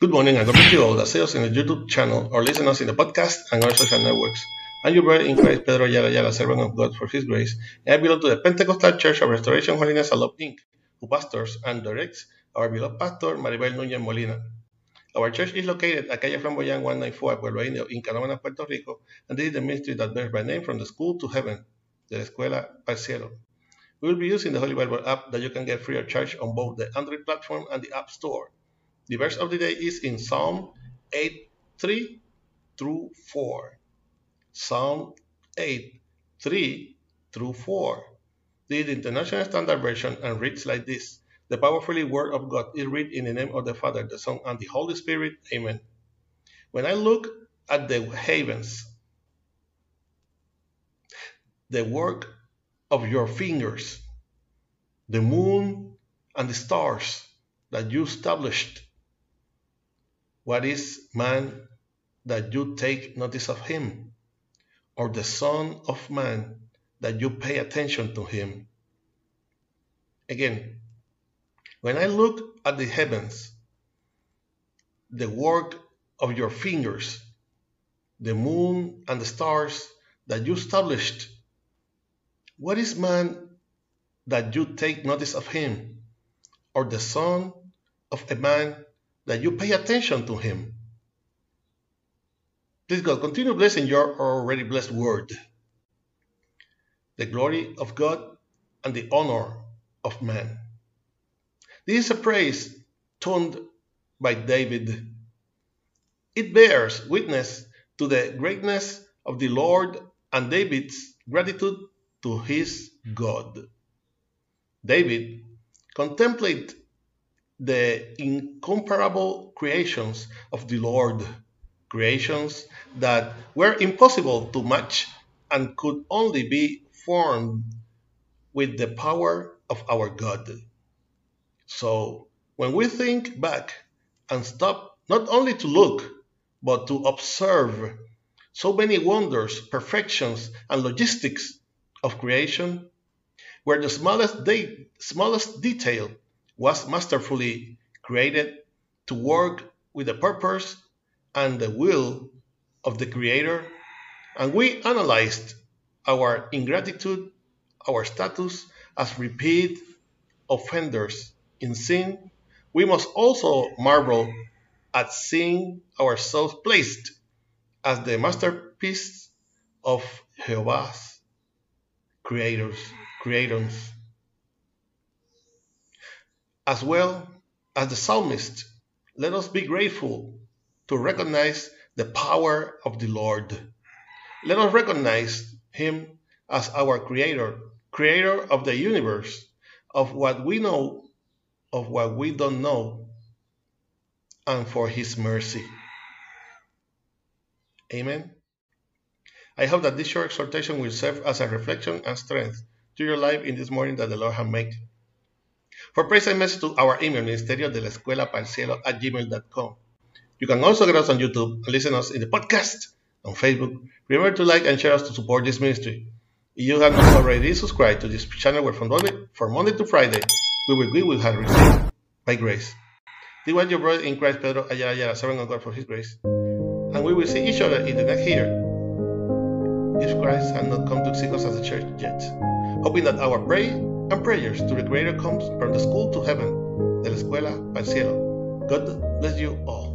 Good morning and God bless you all that see us in the YouTube channel or listen us in the podcast and our social networks. I'm your brother in Christ, Pedro Ayala Ayala, servant of God for His grace, and I belong to the Pentecostal Church of Restoration, Holiness, and Love, Inc., who pastors and directs our beloved pastor, Maribel Núñez Molina. Our church is located at Calle Flamboyant 194, Pueblo Indio, in Canóvanas, Puerto Rico, and this is the ministry that bears my name from the school to heaven, la escuela al cielo. We will be using the Holy Bible app that you can get free of charge on both the Android platform and the App Store. The verse of the day is in Psalm 8 3 through 4. Psalm 8 3 through 4. This is the International Standard Version and reads like this The powerfully Word of God is read in the name of the Father, the Son, and the Holy Spirit. Amen. When I look at the heavens, the work of your fingers, the moon and the stars that you established. What is man that you take notice of him, or the Son of Man that you pay attention to him? Again, when I look at the heavens, the work of your fingers, the moon and the stars that you established, what is man that you take notice of him, or the son of a man that you pay attention to him? Please God, continue blessing your already blessed word. The glory of God and the honor of man. This is a praise toned by David. It bears witness to the greatness of the Lord and David's gratitude to his God. David contemplated the incomparable creations of the Lord, creations that were impossible to match and could only be formed with the power of our God. So, when we think back and stop not only to look, but to observe so many wonders, perfections, and logistics of creation, where the smallest, de- smallest detail was masterfully created to work with the purpose and the will of the Creator, and we analyzed our ingratitude, our status as repeat offenders in sin, we must also marvel at seeing ourselves placed as the masterpiece of Jehovah's creators, creators. As well as the psalmist, let us be grateful to recognize the power of the Lord. Let us recognize Him as our Creator, Creator of the universe, of what we know, of what we don't know, and for His mercy. Amen. I hope that this short exhortation will serve as a reflection and strength to your life in this morning that the Lord has made. For praise and message to our email, ministerio de la escuela para cielo at gmail.com. You can also get us on YouTube and listen us in the podcast on Facebook. Remember to like and share us to support this ministry. If you have not already subscribed to this channel where from Monday, from Monday to Friday, we will, we will have by grace. This was your brother in Christ, Pedro Ayala Ayala, servant of God for his grace. And we will see each other in the next year if Christ has not come to seek us as a church yet. Hoping that our prayer and prayers to the Creator comes from the school to heaven, de la escuela al cielo. God bless you all.